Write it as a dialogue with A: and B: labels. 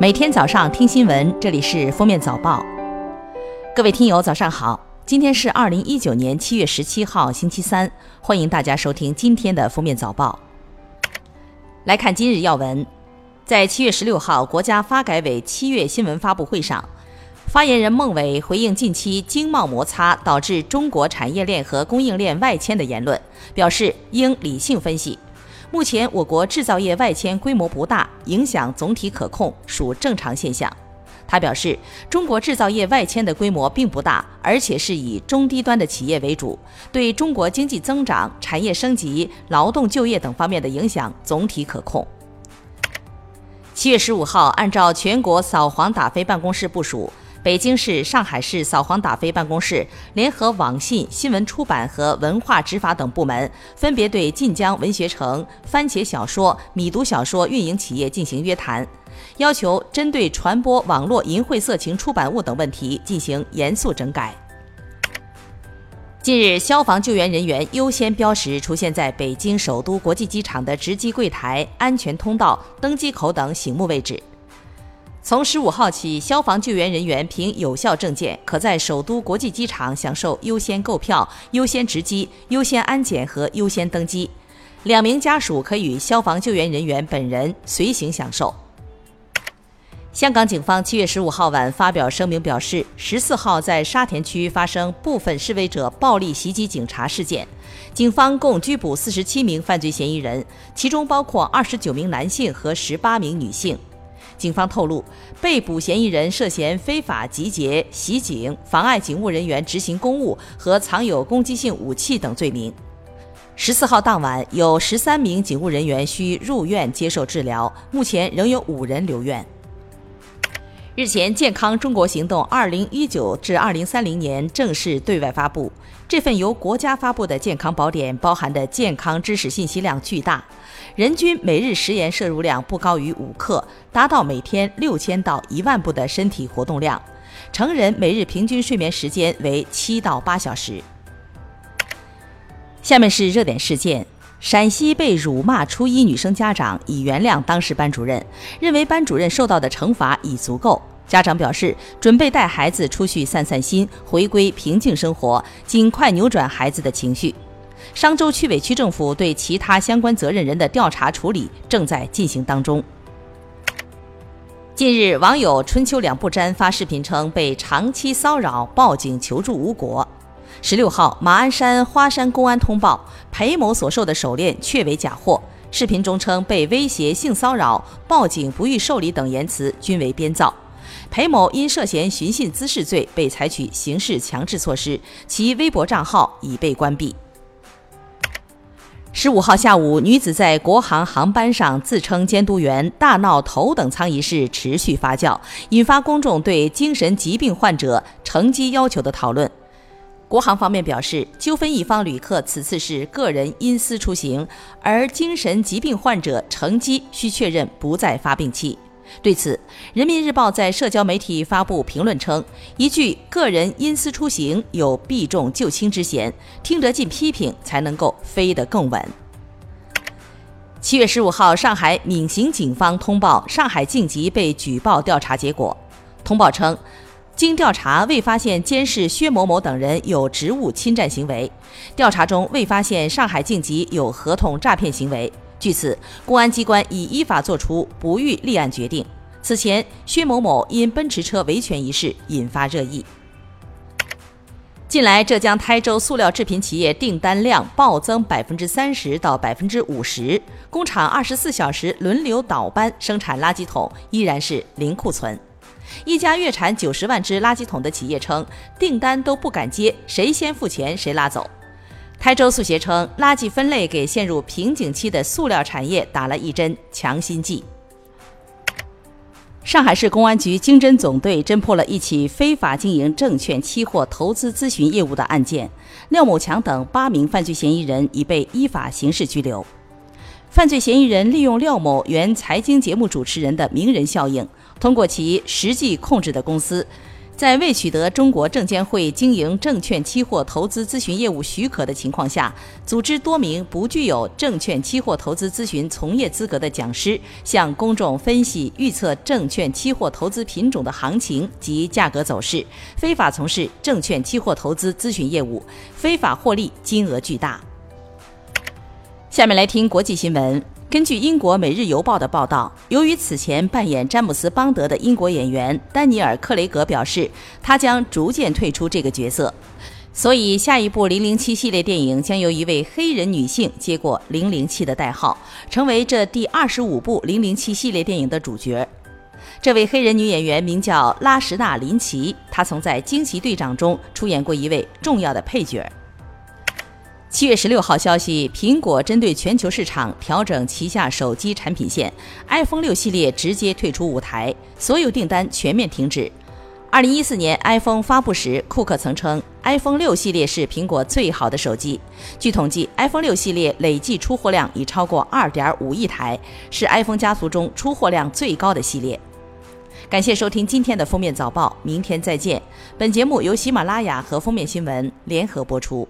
A: 每天早上听新闻，这里是封面早报。各位听友，早上好！今天是二零一九年七月十七号，星期三。欢迎大家收听今天的封面早报。来看今日要闻，在七月十六号国家发改委七月新闻发布会上，发言人孟伟回应近期经贸摩擦导致中国产业链和供应链外迁的言论，表示应理性分析。目前我国制造业外迁规模不大，影响总体可控，属正常现象。他表示，中国制造业外迁的规模并不大，而且是以中低端的企业为主，对中国经济增长、产业升级、劳动就业等方面的影响总体可控。七月十五号，按照全国扫黄打非办公室部署。北京市、上海市扫黄打非办公室联合网信、新闻出版和文化执法等部门，分别对晋江文学城、番茄小说、米读小说运营企业进行约谈，要求针对传播网络淫秽色情出版物等问题进行严肃整改。近日，消防救援人员优先标识出现在北京首都国际机场的值机柜台、安全通道、登机口等醒目位置。从十五号起，消防救援人员凭有效证件，可在首都国际机场享受优先购票、优先值机、优先安检和优先登机。两名家属可与消防救援人员本人随行享受。香港警方七月十五号晚发表声明表示，十四号在沙田区发生部分示威者暴力袭击警察事件，警方共拘捕四十七名犯罪嫌疑人，其中包括二十九名男性和十八名女性。警方透露，被捕嫌疑人涉嫌非法集结、袭警、妨碍警务人员执行公务和藏有攻击性武器等罪名。十四号当晚，有十三名警务人员需入院接受治疗，目前仍有五人留院。日前，《健康中国行动（二零一九至二零三零年）》正式对外发布。这份由国家发布的健康宝典包含的健康知识信息量巨大，人均每日食盐摄入量不高于五克，达到每天六千到一万步的身体活动量。成人每日平均睡眠时间为七到八小时。下面是热点事件：陕西被辱骂初一女生家长已原谅当时班主任，认为班主任受到的惩罚已足够。家长表示，准备带孩子出去散散心，回归平静生活，尽快扭转孩子的情绪。商州区委区政府对其他相关责任人的调查处理正在进行当中。近日，网友春秋两不沾发视频称被长期骚扰，报警求助无果。十六号，马鞍山花山公安通报，裴某所售的手链确为假货。视频中称被威胁、性骚扰、报警不予受理等言辞均为编造。裴某因涉嫌寻衅滋事罪被采取刑事强制措施，其微博账号已被关闭。十五号下午，女子在国航航班上自称监督员，大闹头等舱一事持续发酵，引发公众对精神疾病患者乘机要求的讨论。国航方面表示，纠纷一方旅客此次是个人因私出行，而精神疾病患者乘机需确认不在发病期。对此，人民日报在社交媒体发布评论称：“一句‘个人因私出行’有避重就轻之嫌，听得进批评才能够飞得更稳。”七月十五号，上海闵行警方通报上海晋级被举报调查结果。通报称，经调查未发现监视薛某某等人有职务侵占行为，调查中未发现上海晋级有合同诈骗行为。据此，公安机关已依法作出不予立案决定。此前，薛某某因奔驰车维权一事引发热议。近来，浙江台州塑料制品企业订单量暴增百分之三十到百分之五十，工厂二十四小时轮流倒班生产垃圾桶，依然是零库存。一家月产九十万只垃圾桶的企业称，订单都不敢接，谁先付钱谁拉走。台州速协称，垃圾分类给陷入瓶颈期的塑料产业打了一针强心剂。上海市公安局经侦总队侦破了一起非法经营证券期货投资咨询业务的案件，廖某强等八名犯罪嫌疑人已被依法刑事拘留。犯罪嫌疑人利用廖某原财经节目主持人的名人效应，通过其实际控制的公司。在未取得中国证监会经营证券期货投资咨询业务许可的情况下，组织多名不具有证券期货投资咨询从业资格的讲师，向公众分析预测证券期货投资品种的行情及价格走势，非法从事证券期货投资咨询业务，非法获利金额巨大。下面来听国际新闻。根据英国《每日邮报》的报道，由于此前扮演詹姆斯·邦德的英国演员丹尼尔·克雷格表示，他将逐渐退出这个角色，所以下一部《零零七》系列电影将由一位黑人女性接过“零零七”的代号，成为这第二十五部《零零七》系列电影的主角。这位黑人女演员名叫拉什纳·林奇，她曾在《惊奇队长》中出演过一位重要的配角。七月十六号消息，苹果针对全球市场调整旗下手机产品线，iPhone 六系列直接退出舞台，所有订单全面停止。二零一四年 iPhone 发布时，库克曾称 iPhone 六系列是苹果最好的手机。据统计，iPhone 六系列累计出货量已超过二点五亿台，是 iPhone 家族中出货量最高的系列。感谢收听今天的封面早报，明天再见。本节目由喜马拉雅和封面新闻联合播出。